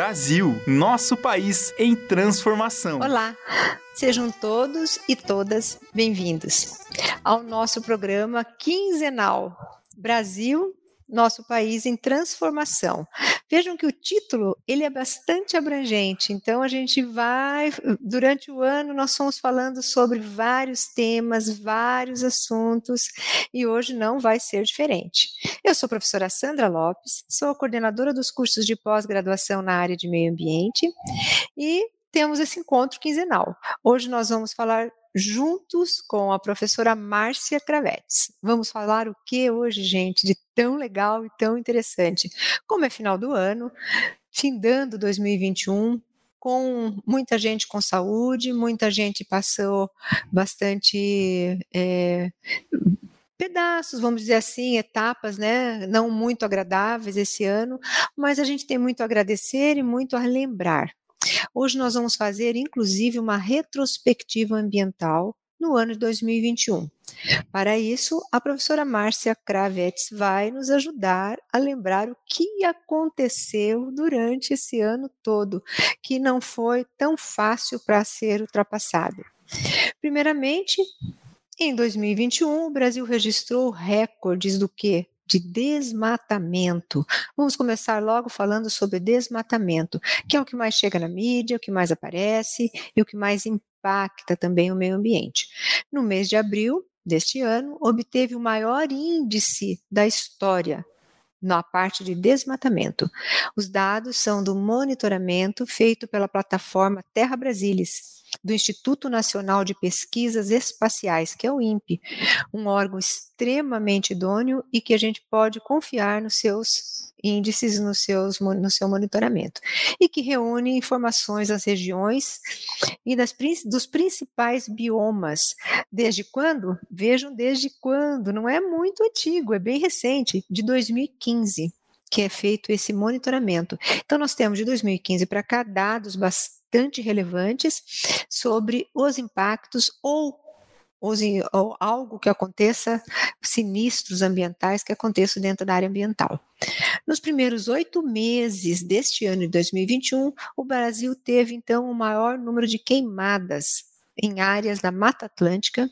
Brasil, nosso país em transformação. Olá, sejam todos e todas bem-vindos ao nosso programa quinzenal Brasil nosso país em transformação. Vejam que o título ele é bastante abrangente, então a gente vai durante o ano nós fomos falando sobre vários temas, vários assuntos e hoje não vai ser diferente. Eu sou a professora Sandra Lopes, sou coordenadora dos cursos de pós-graduação na área de meio ambiente e temos esse encontro quinzenal. Hoje nós vamos falar juntos com a professora Márcia Cravetes. Vamos falar o que hoje, gente, de tão legal e tão interessante? Como é final do ano, findando 2021, com muita gente com saúde, muita gente passou bastante é, pedaços, vamos dizer assim, etapas, né, não muito agradáveis esse ano, mas a gente tem muito a agradecer e muito a lembrar. Hoje nós vamos fazer, inclusive, uma retrospectiva ambiental no ano de 2021. Para isso, a professora Márcia Kravetz vai nos ajudar a lembrar o que aconteceu durante esse ano todo, que não foi tão fácil para ser ultrapassado. Primeiramente, em 2021, o Brasil registrou recordes do que? De desmatamento. Vamos começar logo falando sobre desmatamento, que é o que mais chega na mídia, o que mais aparece e o que mais impacta também o meio ambiente. No mês de abril deste ano, obteve o maior índice da história na parte de desmatamento. Os dados são do monitoramento feito pela plataforma Terra Brasilis do Instituto Nacional de Pesquisas Espaciais, que é o INPE, um órgão extremamente idôneo e que a gente pode confiar nos seus índices, nos seus, no seu monitoramento, e que reúne informações das regiões e das, dos principais biomas. Desde quando? Vejam desde quando, não é muito antigo, é bem recente, de 2015 que é feito esse monitoramento. Então, nós temos de 2015 para cá dados bastante relevantes sobre os impactos ou, ou algo que aconteça, sinistros ambientais que aconteçam dentro da área ambiental. Nos primeiros oito meses deste ano de 2021, o Brasil teve, então, o maior número de queimadas em áreas da Mata Atlântica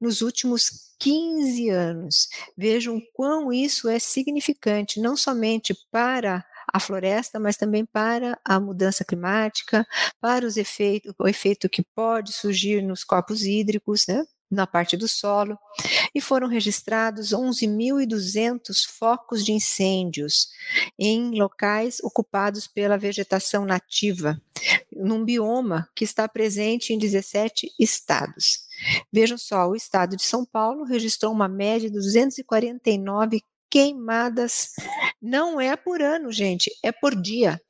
nos últimos 15 anos. Vejam quão isso é significante, não somente para a floresta, mas também para a mudança climática, para os efeitos, o efeito que pode surgir nos corpos hídricos, né? na parte do solo, e foram registrados 11.200 focos de incêndios em locais ocupados pela vegetação nativa, num bioma que está presente em 17 estados. Vejam só, o estado de São Paulo registrou uma média de 249 queimadas. Não é por ano, gente, é por dia.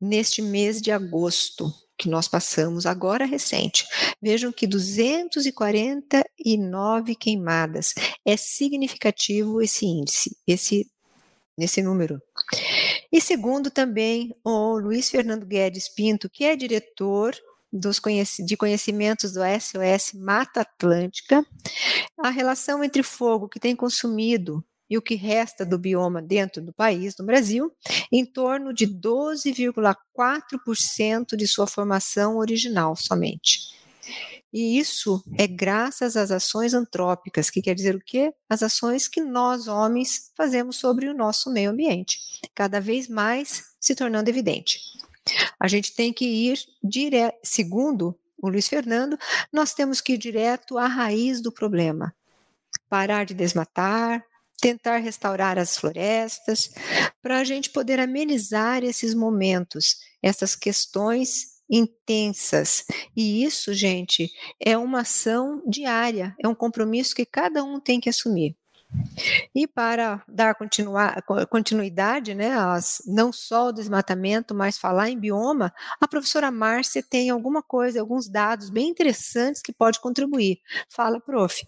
Neste mês de agosto que nós passamos agora recente. Vejam que 249 queimadas. É significativo esse índice, esse nesse número. E segundo também o Luiz Fernando Guedes Pinto, que é diretor dos de conhecimentos do SOS Mata Atlântica, a relação entre fogo que tem consumido e o que resta do bioma dentro do país, no Brasil, em torno de 12,4% de sua formação original somente. E isso é graças às ações antrópicas, que quer dizer o quê? As ações que nós, homens, fazemos sobre o nosso meio ambiente, cada vez mais se tornando evidente. A gente tem que ir direto, segundo o Luiz Fernando, nós temos que ir direto à raiz do problema. Parar de desmatar, tentar restaurar as florestas, para a gente poder amenizar esses momentos, essas questões intensas. E isso, gente, é uma ação diária, é um compromisso que cada um tem que assumir. E para dar continuidade, né, as, não só o desmatamento, mas falar em bioma, a professora Márcia tem alguma coisa, alguns dados bem interessantes que pode contribuir. Fala, prof.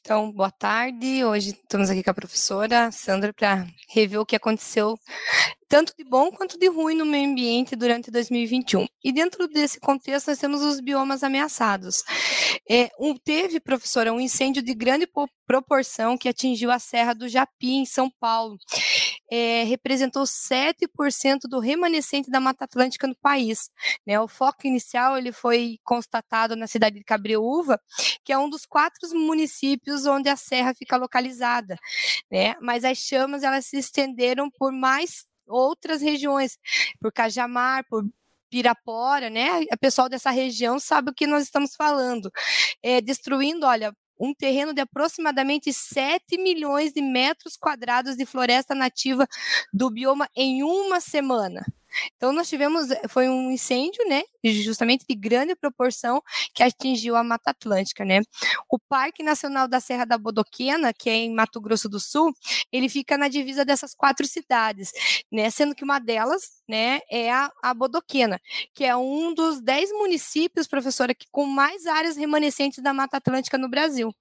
Então, boa tarde. Hoje estamos aqui com a professora Sandra para rever o que aconteceu tanto de bom quanto de ruim no meio ambiente durante 2021. E dentro desse contexto, nós temos os biomas ameaçados. É, um, teve, professora, um incêndio de grande proporção que atingiu a Serra do Japi, em São Paulo. É, representou 7% do remanescente da Mata Atlântica no país. Né? O foco inicial ele foi constatado na cidade de Cabreúva, que é um dos quatro municípios onde a serra fica localizada. Né? Mas as chamas elas se estenderam por mais outras regiões, por Cajamar, por Pirapora, né? O pessoal dessa região sabe o que nós estamos falando. É, destruindo, olha, um terreno de aproximadamente 7 milhões de metros quadrados de floresta nativa do bioma em uma semana. Então nós tivemos eh, foi um incêndio, né, justamente de grande proporção que atingiu a Mata Atlântica, né? O Parque Nacional da Serra da Bodoquena, que é em Mato Grosso do Sul, ele fica na divisa dessas quatro cidades, né, sendo que uma delas, né, é a, a Bodoquena, que é um dos dez municípios, professora, que com mais áreas remanescentes da Mata Atlântica no Brasil,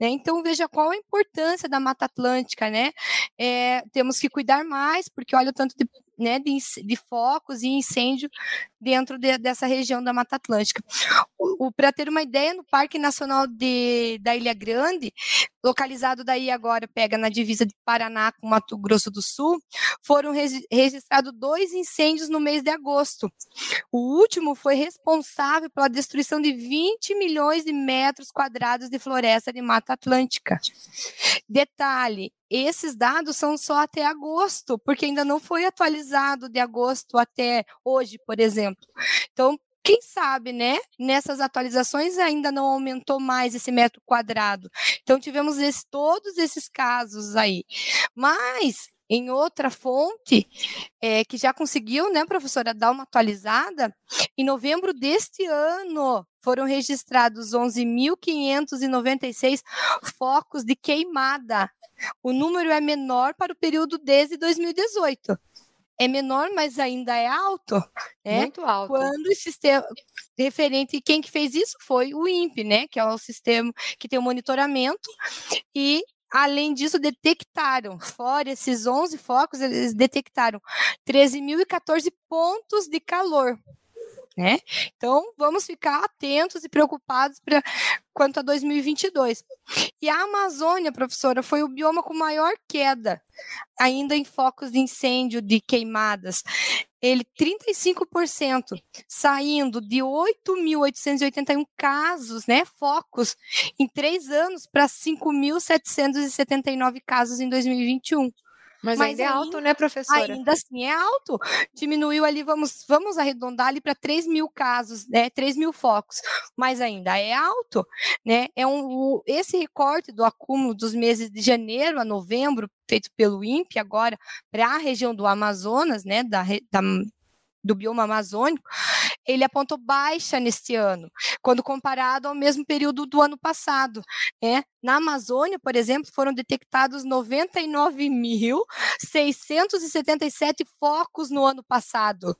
né? Então veja qual a importância da Mata Atlântica, né? É, temos que cuidar mais, porque olha o tanto de né, de, de focos e incêndio dentro de, dessa região da Mata Atlântica. Para ter uma ideia, no Parque Nacional de, da Ilha Grande, localizado daí agora, pega na divisa de Paraná com Mato Grosso do Sul, foram registrados dois incêndios no mês de agosto. O último foi responsável pela destruição de 20 milhões de metros quadrados de floresta de Mata Atlântica. Detalhe, esses dados são só até agosto, porque ainda não foi atualizado de agosto até hoje, por exemplo. Então, quem sabe, né? Nessas atualizações ainda não aumentou mais esse metro quadrado. Então tivemos esse, todos esses casos aí. Mas em outra fonte é, que já conseguiu, né, professora, dar uma atualizada, em novembro deste ano foram registrados 11.596 focos de queimada. O número é menor para o período desde 2018 é menor, mas ainda é alto. Né? Muito alto. Quando o sistema referente, quem que fez isso foi o INPE, né? Que é o sistema que tem o monitoramento e Além disso, detectaram, fora esses 11 focos, eles detectaram 13.014 pontos de calor né? Então, vamos ficar atentos e preocupados pra, quanto a 2022. E a Amazônia, professora, foi o bioma com maior queda, ainda em focos de incêndio, de queimadas. Ele 35%, saindo de 8.881 casos, né, focos, em três anos, para 5.779 casos em 2021. Mas, Mas ainda é alto, né, professora? Ainda assim é alto. Diminuiu ali, vamos, vamos arredondar ali para 3 mil casos, né? 3 mil focos. Mas ainda é alto, né? É um, o, esse recorte do acúmulo dos meses de janeiro a novembro, feito pelo INPE agora, para a região do Amazonas, né? Da, da do bioma amazônico, ele apontou baixa neste ano, quando comparado ao mesmo período do ano passado. Né? Na Amazônia, por exemplo, foram detectados 99.677 focos no ano passado.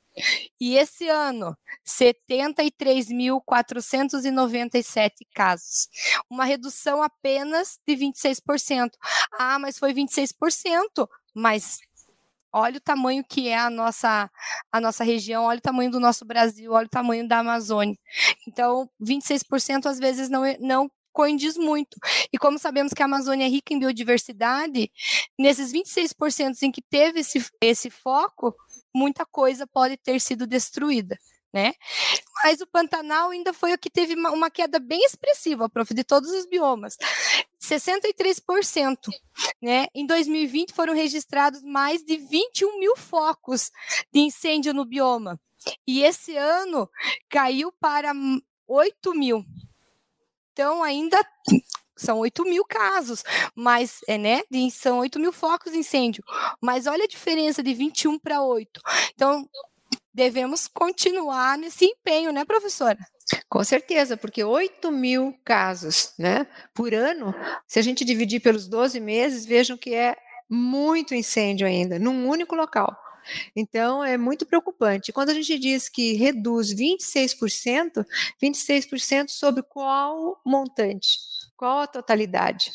E esse ano, 73.497 casos. Uma redução apenas de 26%. Ah, mas foi 26%. Mas olha o tamanho que é a nossa, a nossa região, olha o tamanho do nosso Brasil, olha o tamanho da Amazônia. Então, 26% às vezes não, é, não coindiz muito. E como sabemos que a Amazônia é rica em biodiversidade, nesses 26% em que teve esse, esse foco, muita coisa pode ter sido destruída né? Mas o Pantanal ainda foi o que teve uma, uma queda bem expressiva, prof, de todos os biomas. 63%. Né? Em 2020 foram registrados mais de 21 mil focos de incêndio no bioma. E esse ano caiu para 8 mil. Então, ainda são 8 mil casos, mas é, né? São 8 mil focos de incêndio. Mas olha a diferença de 21 para 8. Então, devemos continuar nesse empenho, né, professora? Com certeza, porque 8 mil casos né, por ano, se a gente dividir pelos 12 meses, vejam que é muito incêndio ainda, num único local. Então, é muito preocupante. Quando a gente diz que reduz 26%, 26% sobre qual montante? Qual a totalidade?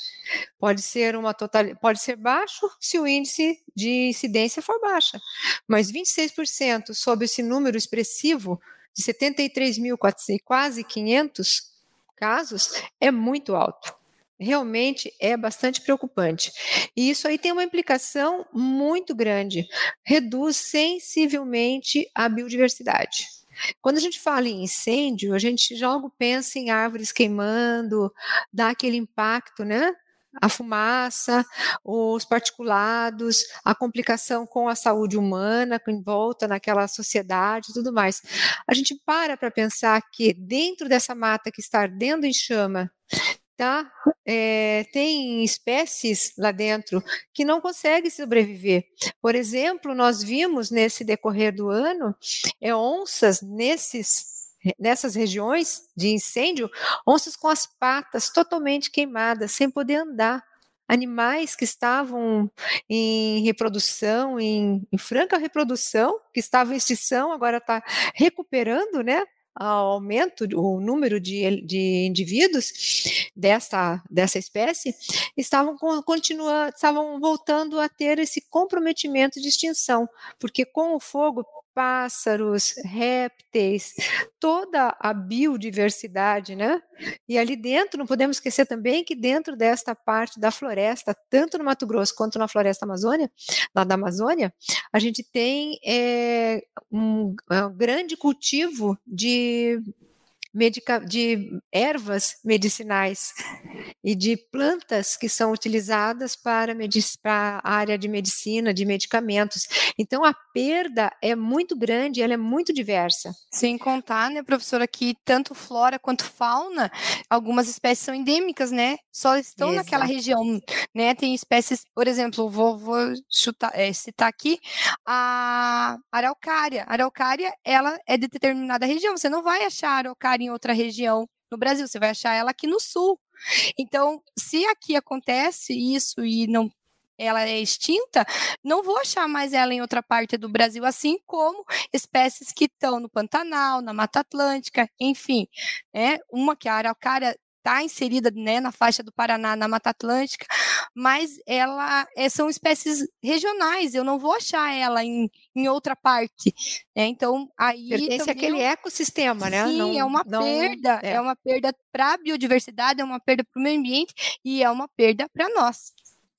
Pode ser uma total, pode ser baixo se o índice de incidência for baixa, mas 26% sobre esse número expressivo de 73 mil, quase 500 casos é muito alto. realmente é bastante preocupante. E isso aí tem uma implicação muito grande, reduz sensivelmente a biodiversidade. Quando a gente fala em incêndio, a gente logo pensa em árvores queimando, dá aquele impacto, né? A fumaça, os particulados, a complicação com a saúde humana, em volta naquela sociedade e tudo mais. A gente para para pensar que dentro dessa mata que está ardendo em chama, tá? É, tem espécies lá dentro que não conseguem sobreviver. Por exemplo, nós vimos nesse decorrer do ano é, onças nesses nessas regiões de incêndio, onças com as patas totalmente queimadas, sem poder andar. Animais que estavam em reprodução, em, em franca reprodução, que estavam em extinção, agora está recuperando, né? Aumento o número de, de indivíduos dessa, dessa espécie, estavam continuando, estavam voltando a ter esse comprometimento de extinção, porque com o fogo pássaros, répteis, toda a biodiversidade, né? E ali dentro, não podemos esquecer também que dentro desta parte da floresta, tanto no Mato Grosso quanto na floresta Amazônia, lá da Amazônia, a gente tem é, um, um grande cultivo de medica de ervas medicinais e de plantas que são utilizadas para, para, a área de medicina, de medicamentos. Então, a perda é muito grande, ela é muito diversa. Sem contar, né, professora, que tanto flora quanto fauna, algumas espécies são endêmicas, né? Só estão Exato. naquela região, né? Tem espécies, por exemplo, vou, vou chutar, é, citar aqui a araucária. A araucária, ela é de determinada região. Você não vai achar araucária em outra região no Brasil, você vai achar ela aqui no sul. Então, se aqui acontece isso e não ela é extinta, não vou achar mais ela em outra parte do Brasil, assim como espécies que estão no Pantanal, na Mata Atlântica, enfim. Né? Uma que é a araucária está inserida né, na faixa do Paraná, na Mata Atlântica, mas ela é, são espécies regionais, eu não vou achar ela em, em outra parte. Né? Então, aí. Pertence àquele ecossistema, né? Sim, não, é uma não, perda, é. é uma perda para a biodiversidade, é uma perda para o meio ambiente e é uma perda para nós.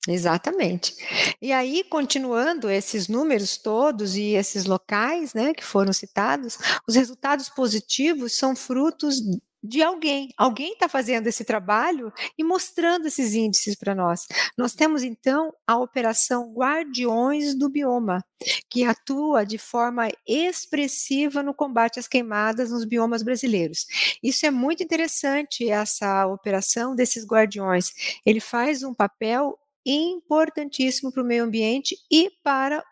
Exatamente. E aí, continuando esses números todos e esses locais né, que foram citados, os resultados positivos são frutos de alguém. Alguém está fazendo esse trabalho e mostrando esses índices para nós. Nós temos então a operação Guardiões do Bioma, que atua de forma expressiva no combate às queimadas nos biomas brasileiros. Isso é muito interessante, essa operação desses guardiões. Ele faz um papel importantíssimo para o meio ambiente e para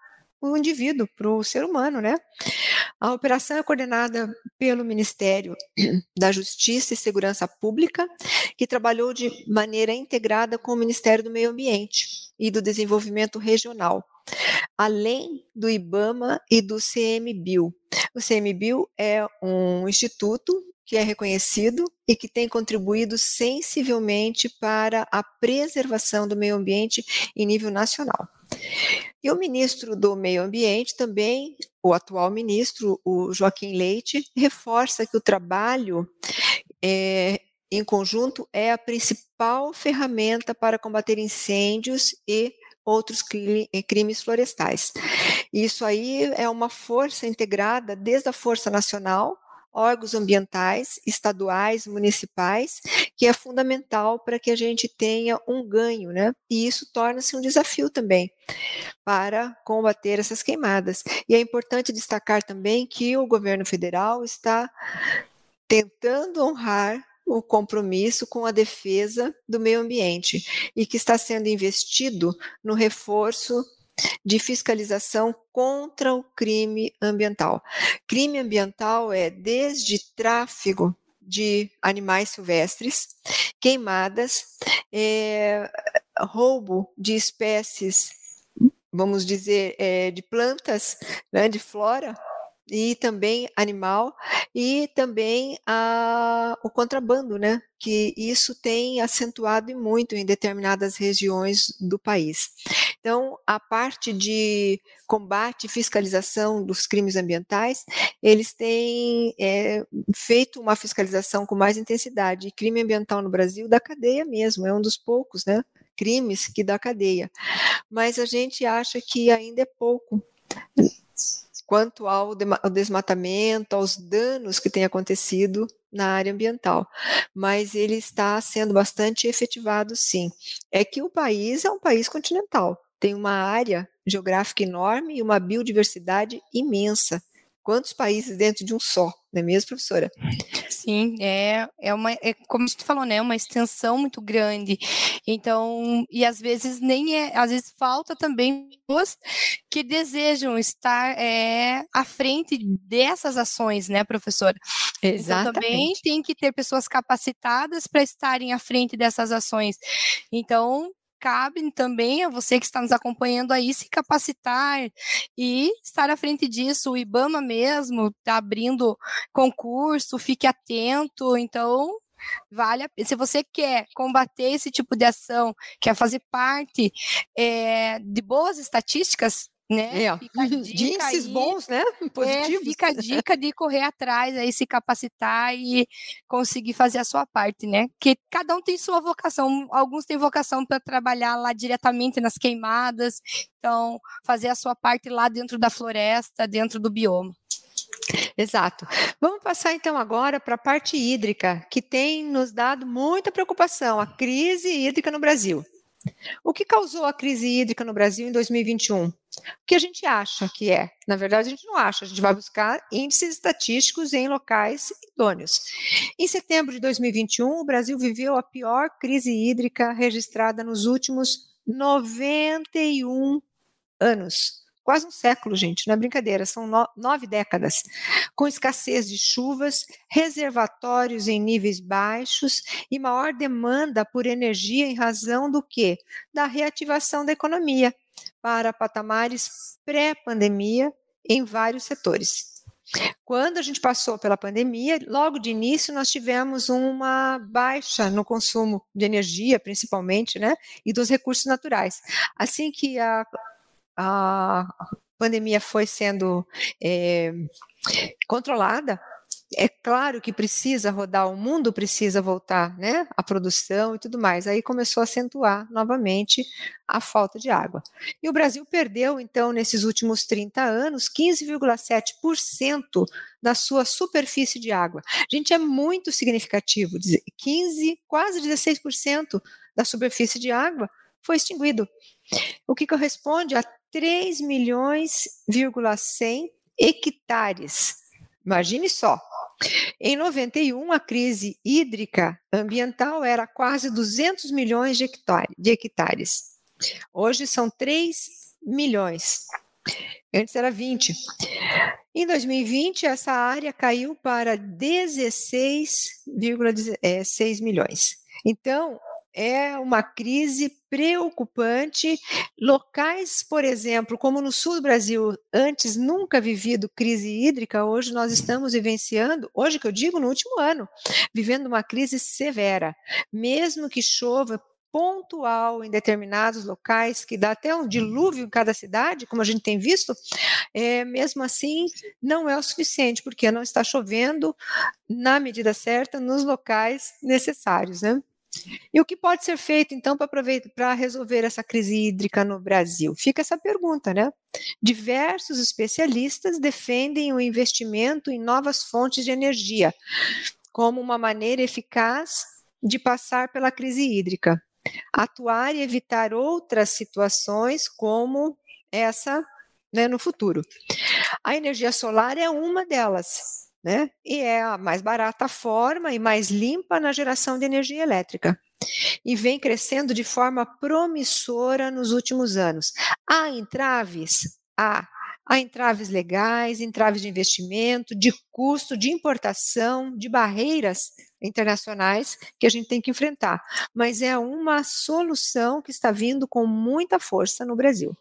o indivíduo, para o ser humano, né? A operação é coordenada pelo Ministério da Justiça e Segurança Pública, que trabalhou de maneira integrada com o Ministério do Meio Ambiente e do Desenvolvimento Regional, além do IBAMA e do CMBio. O CMBio é um instituto que é reconhecido e que tem contribuído sensivelmente para a preservação do meio ambiente em nível nacional. E o ministro do Meio Ambiente também, o atual ministro, o Joaquim Leite, reforça que o trabalho é, em conjunto é a principal ferramenta para combater incêndios e outros crimes florestais. Isso aí é uma força integrada desde a Força Nacional, órgãos ambientais, estaduais, municipais, que é fundamental para que a gente tenha um ganho, né? E isso torna-se um desafio também para combater essas queimadas. E é importante destacar também que o governo federal está tentando honrar o compromisso com a defesa do meio ambiente e que está sendo investido no reforço de fiscalização contra o crime ambiental. Crime ambiental é desde tráfego de animais silvestres, queimadas, é, roubo de espécies, vamos dizer, é, de plantas, né, de flora, e também animal, e também a, o contrabando, né? Que isso tem acentuado e muito em determinadas regiões do país. Então, a parte de combate e fiscalização dos crimes ambientais, eles têm é, feito uma fiscalização com mais intensidade. Crime ambiental no Brasil da cadeia mesmo, é um dos poucos, né? Crimes que dá cadeia. Mas a gente acha que ainda é pouco quanto ao desmatamento, aos danos que têm acontecido na área ambiental, mas ele está sendo bastante efetivado, sim. É que o país é um país continental, tem uma área geográfica enorme e uma biodiversidade imensa. Quantos países dentro de um só, não é mesmo, professora? Sim, é, é uma, é, como gente falou, né, uma extensão muito grande. Então, e às vezes nem é, às vezes falta também pessoas que desejam estar é, à frente dessas ações, né, professora? Exatamente. Então, também tem que ter pessoas capacitadas para estarem à frente dessas ações. Então, cabe também a você que está nos acompanhando aí se capacitar e estar à frente disso. O IBAMA mesmo está abrindo concurso, fique atento. Então, vale a pena. Se você quer combater esse tipo de ação, quer fazer parte é, de boas estatísticas, né? É, aí, bons, né? Positivos. É, fica a dica de correr atrás, aí se capacitar e conseguir fazer a sua parte, né? Que cada um tem sua vocação. Alguns têm vocação para trabalhar lá diretamente nas queimadas, então fazer a sua parte lá dentro da floresta, dentro do bioma. Exato. Vamos passar então agora para a parte hídrica, que tem nos dado muita preocupação, a crise hídrica no Brasil. O que causou a crise hídrica no Brasil em 2021? O que a gente acha que é? Na verdade, a gente não acha, a gente vai buscar índices estatísticos em locais idôneos. Em setembro de 2021, o Brasil viveu a pior crise hídrica registrada nos últimos 91 anos quase um século, gente, não é brincadeira, são no, nove décadas, com escassez de chuvas, reservatórios em níveis baixos e maior demanda por energia em razão do que? Da reativação da economia para patamares pré-pandemia em vários setores. Quando a gente passou pela pandemia, logo de início nós tivemos uma baixa no consumo de energia, principalmente, né, e dos recursos naturais. Assim que a a pandemia foi sendo é, controlada, é claro que precisa rodar, o mundo precisa voltar, né? A produção e tudo mais. Aí começou a acentuar novamente a falta de água. E o Brasil perdeu, então, nesses últimos 30 anos, 15,7% da sua superfície de água. Gente, é muito significativo. 15, quase 16% da superfície de água foi extinguido. O que corresponde a 3 milhões,100 hectares. Imagine só. Em 91, a crise hídrica ambiental era quase 200 milhões de, de hectares. Hoje são 3 milhões. Antes era 20. Em 2020, essa área caiu para 16,6 milhões. Então, é uma crise preocupante. Locais, por exemplo, como no sul do Brasil, antes nunca vivido crise hídrica, hoje nós estamos vivenciando, hoje que eu digo, no último ano, vivendo uma crise severa. Mesmo que chova pontual em determinados locais, que dá até um dilúvio em cada cidade, como a gente tem visto, é, mesmo assim não é o suficiente, porque não está chovendo na medida certa nos locais necessários, né? E o que pode ser feito, então, para resolver essa crise hídrica no Brasil? Fica essa pergunta, né? Diversos especialistas defendem o investimento em novas fontes de energia como uma maneira eficaz de passar pela crise hídrica. Atuar e evitar outras situações como essa né, no futuro. A energia solar é uma delas né? E é a mais barata forma e mais limpa na geração de energia elétrica. E vem crescendo de forma promissora nos últimos anos. Há entraves? Há. Há entraves legais, entraves de investimento, de custo, de importação, de barreiras internacionais que a gente tem que enfrentar. Mas é uma solução que está vindo com muita força no Brasil.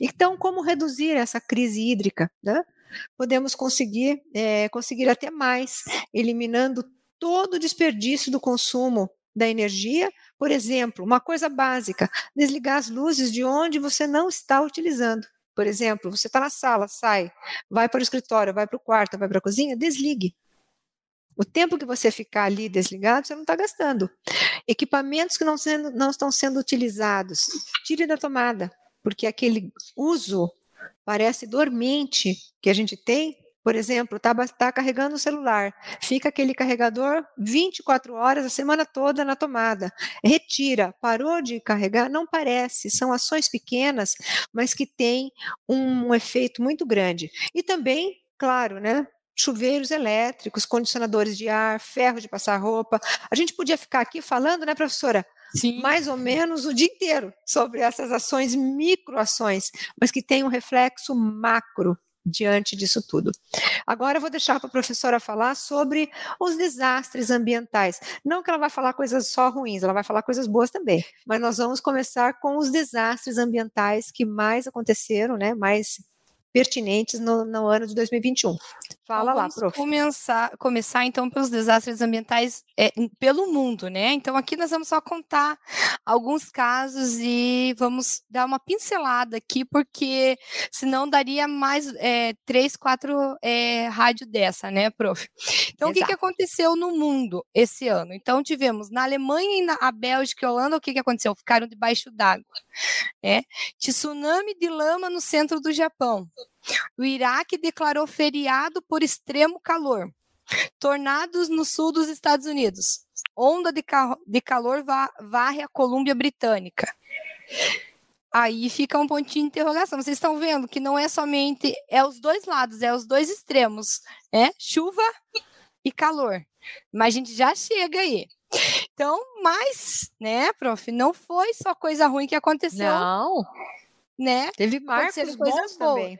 Então, como reduzir essa crise hídrica? Né? podemos conseguir, é, conseguir até mais, eliminando todo o desperdício do consumo da energia. Por exemplo, uma coisa básica: desligar as luzes de onde você não está utilizando. Por exemplo, você está na sala, sai, vai para o escritório, vai para o quarto, vai para a cozinha, desligue. O tempo que você ficar ali desligado, você não está gastando. Equipamentos que não, sendo, não estão sendo utilizados, tire da tomada, porque aquele uso parece dormente que a gente tem por exemplo, está tá carregando o celular, fica aquele carregador 24 horas a semana toda na tomada. Retira, parou de carregar, não parece, são ações pequenas, mas que têm um efeito muito grande. E também, claro, né? Chuveiros elétricos, condicionadores de ar, ferro de passar roupa. A gente podia ficar aqui falando, né, professora? Sim. mais ou menos o dia inteiro sobre essas ações, microações, mas que têm um reflexo macro diante disso tudo. Agora eu vou deixar para a professora falar sobre os desastres ambientais. Não que ela vai falar coisas só ruins, ela vai falar coisas boas também. Mas nós vamos começar com os desastres ambientais que mais aconteceram, né? Mais pertinentes no, no ano de 2021. Fala então, lá, prof. Começar, começar então pelos desastres ambientais é, pelo mundo, né? Então aqui nós vamos só contar alguns casos e vamos dar uma pincelada aqui, porque senão daria mais é, três, quatro é, rádio dessa, né, prof? Então Exato. o que, que aconteceu no mundo esse ano? Então tivemos na Alemanha e na Bélgica e Holanda, o que, que aconteceu? Ficaram debaixo d'água, né? Tsunami de lama no centro do Japão. O Iraque declarou feriado por extremo calor. Tornados no sul dos Estados Unidos. Onda de, ca de calor varre a Colômbia Britânica. Aí fica um pontinho de interrogação. Vocês estão vendo que não é somente é os dois lados, é os dois extremos, né? Chuva e calor. Mas a gente já chega aí. Então, mas, né, prof, não foi só coisa ruim que aconteceu. Não né? Teve marcos bons também.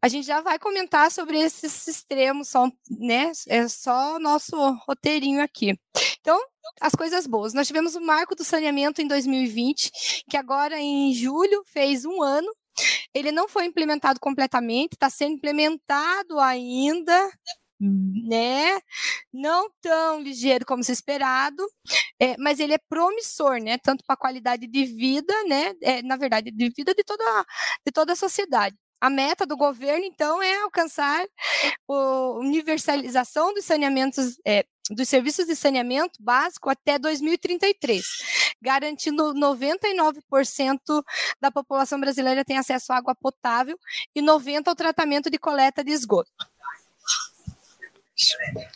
A gente já vai comentar sobre esses extremos, só, né? É só nosso roteirinho aqui. Então, as coisas boas. Nós tivemos o marco do saneamento em 2020, que agora em julho fez um ano. Ele não foi implementado completamente, está sendo implementado ainda, né? Não tão ligeiro como se esperado, é, mas ele é promissor, né? Tanto para a qualidade de vida, né? É, na verdade, de vida de toda, de toda a sociedade. A meta do governo, então, é alcançar a universalização dos saneamentos, é, dos serviços de saneamento básico até 2033, garantindo 99% da população brasileira tem acesso à água potável e 90% ao tratamento de coleta de esgoto. Sweet.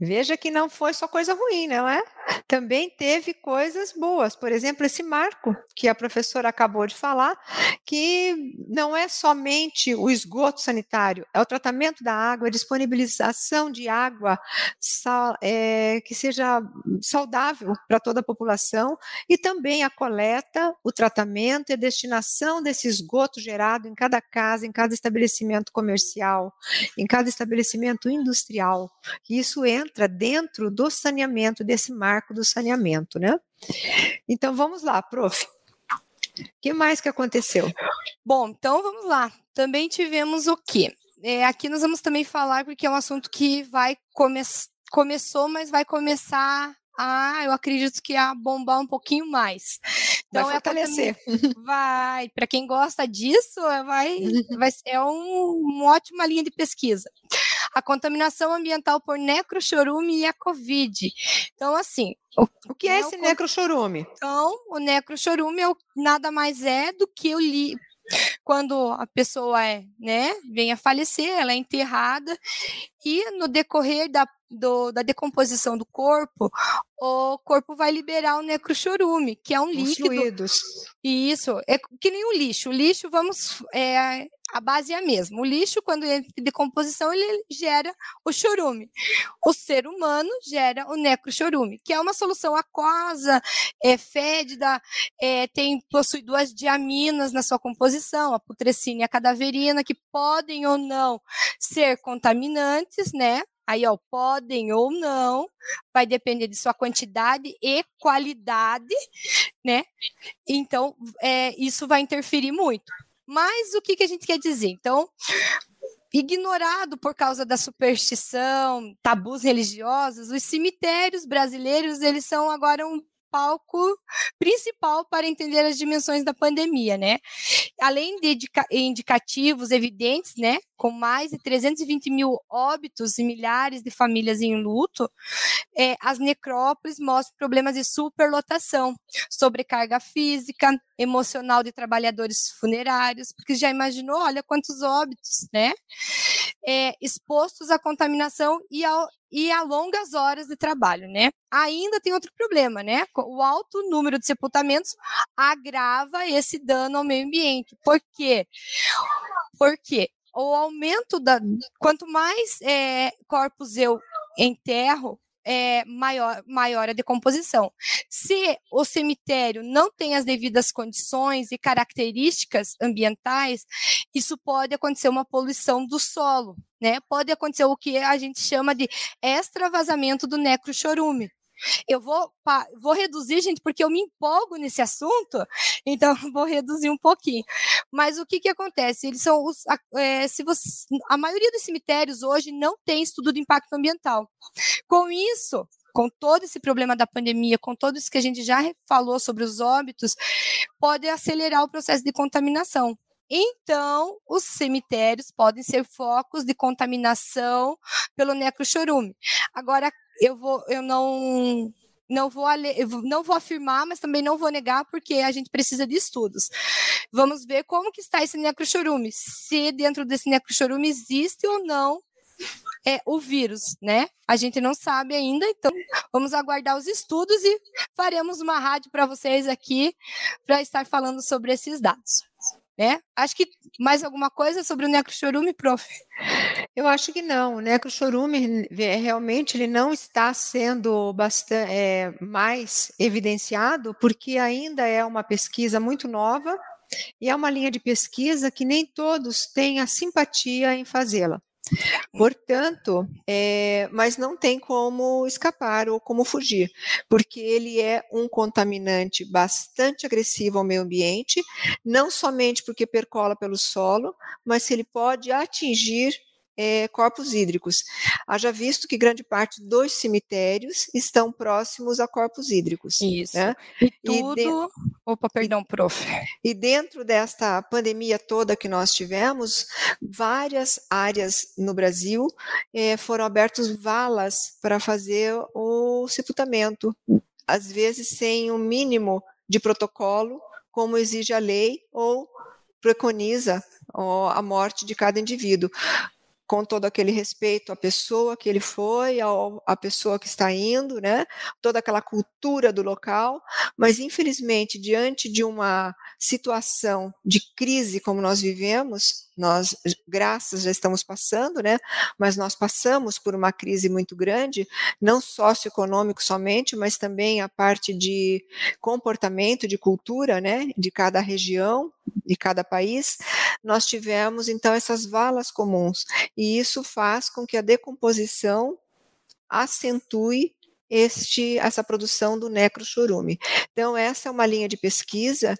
Veja que não foi só coisa ruim, não é? Também teve coisas boas. Por exemplo, esse marco que a professora acabou de falar, que não é somente o esgoto sanitário, é o tratamento da água, a disponibilização de água é, que seja saudável para toda a população e também a coleta, o tratamento e a destinação desse esgoto gerado em cada casa, em cada estabelecimento comercial, em cada estabelecimento industrial. Isso entra entra dentro do saneamento, desse marco do saneamento, né? Então vamos lá, prof. O que mais que aconteceu? Bom, então vamos lá. Também tivemos o quê? É, aqui nós vamos também falar, porque é um assunto que vai começar começou, mas vai começar a, eu acredito que a bombar um pouquinho mais. Então vai é fortalecer. Vai, para quem gosta disso, é, vai, vai é um, uma ótima linha de pesquisa a contaminação ambiental por necrochorume e a Covid. Então, assim. O, o que é, é esse o, necrochorume? Então, o necrochorume é nada mais é do que o li, quando a pessoa é, né, vem a falecer, ela é enterrada e no decorrer da, do, da decomposição do corpo, o corpo vai liberar o necrochorume, que é um Os líquido. Fluidos. Isso, é que nem o lixo. O lixo, vamos, é, a base é a mesma. O lixo, quando entra em decomposição, ele gera o chorume. O ser humano gera o necrochorume, que é uma solução aquosa, é fédida, é, tem, possui duas diaminas na sua composição, a putrescina e a cadaverina, que podem ou não ser contaminantes, né? Aí, ó, podem ou não, vai depender de sua quantidade e qualidade, né? Então, é, isso vai interferir muito. Mas o que, que a gente quer dizer? Então, ignorado por causa da superstição, tabus religiosos, os cemitérios brasileiros eles são agora um palco principal para entender as dimensões da pandemia, né? Além de indicativos evidentes, né, com mais de 320 mil óbitos e milhares de famílias em luto, é, as necrópolis mostram problemas de superlotação, sobrecarga física, emocional de trabalhadores funerários, porque já imaginou, olha quantos óbitos, né? É, expostos à contaminação e, ao, e a longas horas de trabalho, né? Ainda tem outro problema, né? O alto número de sepultamentos agrava esse dano ao meio ambiente. Por quê? Porque o aumento da. Quanto mais é, corpos eu enterro, é, maior, maior a decomposição. Se o cemitério não tem as devidas condições e características ambientais, isso pode acontecer uma poluição do solo, né? Pode acontecer o que a gente chama de extravasamento do necrochorume. Eu vou, vou reduzir, gente, porque eu me empolgo nesse assunto, então vou reduzir um pouquinho. Mas o que, que acontece? Eles são os, é, se você, a maioria dos cemitérios hoje não tem estudo de impacto ambiental. Com isso, com todo esse problema da pandemia, com tudo isso que a gente já falou sobre os óbitos, pode acelerar o processo de contaminação. Então, os cemitérios podem ser focos de contaminação pelo necrochorume. Agora, eu vou, eu não não vou, não vou afirmar, mas também não vou negar, porque a gente precisa de estudos. Vamos ver como que está esse necrochorume, se dentro desse necrochorume existe ou não é, o vírus, né? A gente não sabe ainda, então vamos aguardar os estudos e faremos uma rádio para vocês aqui para estar falando sobre esses dados. Né? Acho que mais alguma coisa sobre o necrochorume, prof? Eu acho que não. O necrochorume realmente ele não está sendo bastante é, mais evidenciado porque ainda é uma pesquisa muito nova e é uma linha de pesquisa que nem todos têm a simpatia em fazê-la. Portanto, é, mas não tem como escapar ou como fugir, porque ele é um contaminante bastante agressivo ao meio ambiente, não somente porque percola pelo solo, mas ele pode atingir é, corpos hídricos. Haja visto que grande parte dos cemitérios estão próximos a corpos hídricos. Isso. Né? E tudo. E de... Opa, perdão, prof. E dentro desta pandemia toda que nós tivemos, várias áreas no Brasil é, foram abertas valas para fazer o sepultamento, às vezes sem o um mínimo de protocolo, como exige a lei ou preconiza a morte de cada indivíduo com todo aquele respeito à pessoa que ele foi, ao, à pessoa que está indo, né? Toda aquela cultura do local, mas infelizmente diante de uma situação de crise como nós vivemos, nós, graças, já estamos passando, né? Mas nós passamos por uma crise muito grande, não socioeconômico somente, mas também a parte de comportamento, de cultura, né? De cada região, de cada país. Nós tivemos então essas valas comuns e isso faz com que a decomposição acentue este, essa produção do necrochorume. Então, essa é uma linha de pesquisa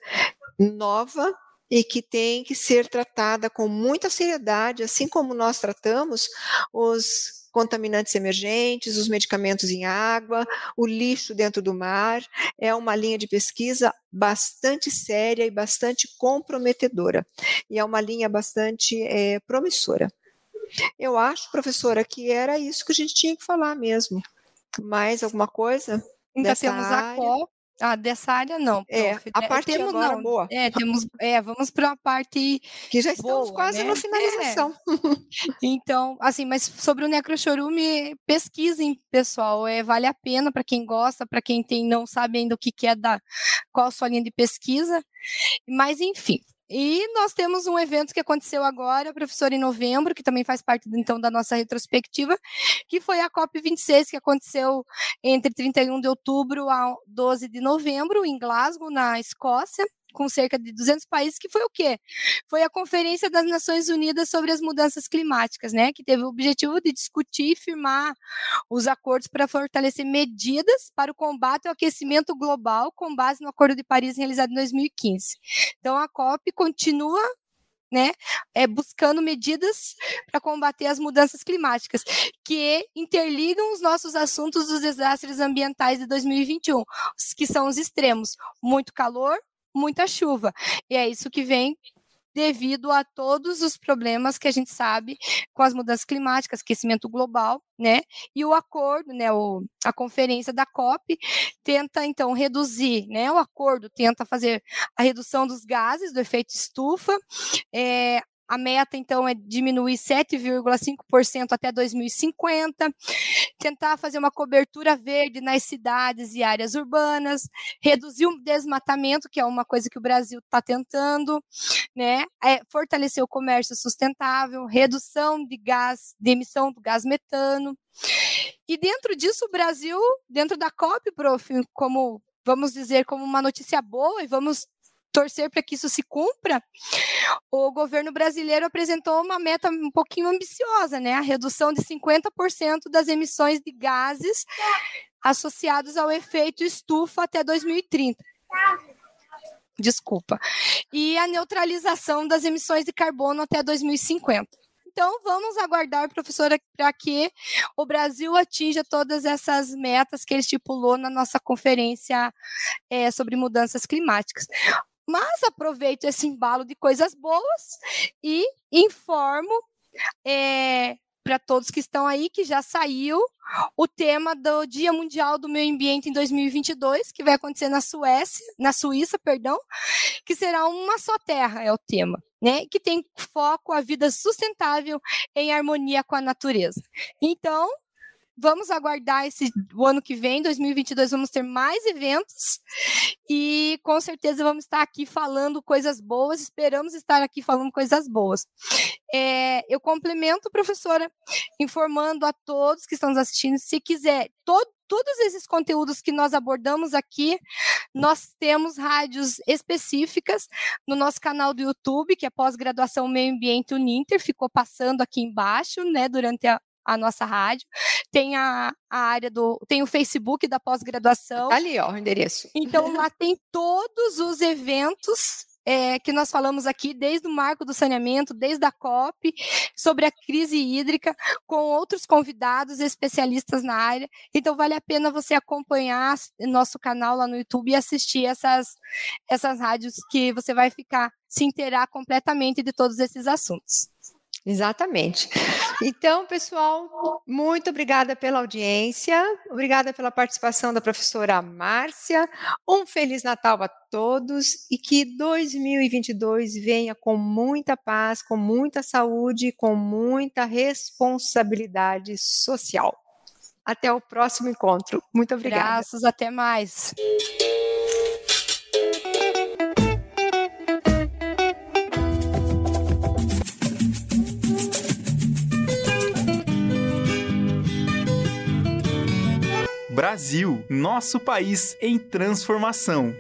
nova e que tem que ser tratada com muita seriedade, assim como nós tratamos os contaminantes emergentes, os medicamentos em água, o lixo dentro do mar. É uma linha de pesquisa bastante séria e bastante comprometedora. E é uma linha bastante é, promissora. Eu acho, professora, que era isso que a gente tinha que falar mesmo. Mais alguma coisa? Ainda temos área? a COP, ah, dessa área não. É, a é, parte temos, agora não. boa. É, temos, é, vamos para a parte que já estamos boa, quase né? na finalização. É. Então, assim, mas sobre o necrochorume, pesquisem, pessoal, é vale a pena para quem gosta, para quem tem não sabe ainda o que, que é da qual a sua linha de pesquisa. Mas enfim, e nós temos um evento que aconteceu agora, professor, em novembro, que também faz parte então da nossa retrospectiva, que foi a COP26, que aconteceu entre 31 de outubro a 12 de novembro, em Glasgow, na Escócia com cerca de 200 países, que foi o quê? Foi a Conferência das Nações Unidas sobre as Mudanças Climáticas, né, que teve o objetivo de discutir e firmar os acordos para fortalecer medidas para o combate ao aquecimento global com base no Acordo de Paris realizado em 2015. Então a COP continua né, é, buscando medidas para combater as mudanças climáticas, que interligam os nossos assuntos dos desastres ambientais de 2021, que são os extremos, muito calor, muita chuva. E é isso que vem devido a todos os problemas que a gente sabe com as mudanças climáticas, aquecimento global, né? E o acordo, né, o, a conferência da COP tenta então reduzir, né? O acordo tenta fazer a redução dos gases do efeito estufa, é, a meta, então, é diminuir 7,5% até 2050, tentar fazer uma cobertura verde nas cidades e áreas urbanas, reduzir o desmatamento, que é uma coisa que o Brasil está tentando, né? É, fortalecer o comércio sustentável, redução de gás, de emissão do gás metano. E dentro disso, o Brasil, dentro da COP, prof, como vamos dizer, como uma notícia boa, e vamos torcer para que isso se cumpra, o governo brasileiro apresentou uma meta um pouquinho ambiciosa, né? A redução de 50% das emissões de gases associados ao efeito estufa até 2030. Desculpa. E a neutralização das emissões de carbono até 2050. Então, vamos aguardar, professora, para que o Brasil atinja todas essas metas que ele estipulou na nossa conferência é, sobre mudanças climáticas. Mas aproveito esse embalo de coisas boas e informo é, para todos que estão aí que já saiu o tema do Dia Mundial do Meio Ambiente em 2022, que vai acontecer na Suécia, na Suíça, perdão, que será uma só terra é o tema, né? Que tem foco a vida sustentável em harmonia com a natureza. Então, vamos aguardar esse o ano que vem, 2022, vamos ter mais eventos e com certeza vamos estar aqui falando coisas boas. Esperamos estar aqui falando coisas boas. É, eu complemento, professora, informando a todos que estão nos assistindo, se quiser, todo, todos esses conteúdos que nós abordamos aqui, nós temos rádios específicas no nosso canal do YouTube, que é pós-graduação Meio Ambiente Uninter, ficou passando aqui embaixo, né, durante a, a nossa rádio, tem a, a área do. tem o Facebook da pós-graduação. Tá ali, ó, o endereço. Então lá tem todos os eventos é, que nós falamos aqui, desde o marco do saneamento, desde a COP, sobre a crise hídrica, com outros convidados especialistas na área. Então, vale a pena você acompanhar nosso canal lá no YouTube e assistir essas, essas rádios que você vai ficar, se inteirar completamente de todos esses assuntos. Exatamente. Então, pessoal, muito obrigada pela audiência, obrigada pela participação da professora Márcia. Um Feliz Natal a todos e que 2022 venha com muita paz, com muita saúde, com muita responsabilidade social. Até o próximo encontro. Muito obrigada. Graças, até mais. Brasil, nosso país em transformação.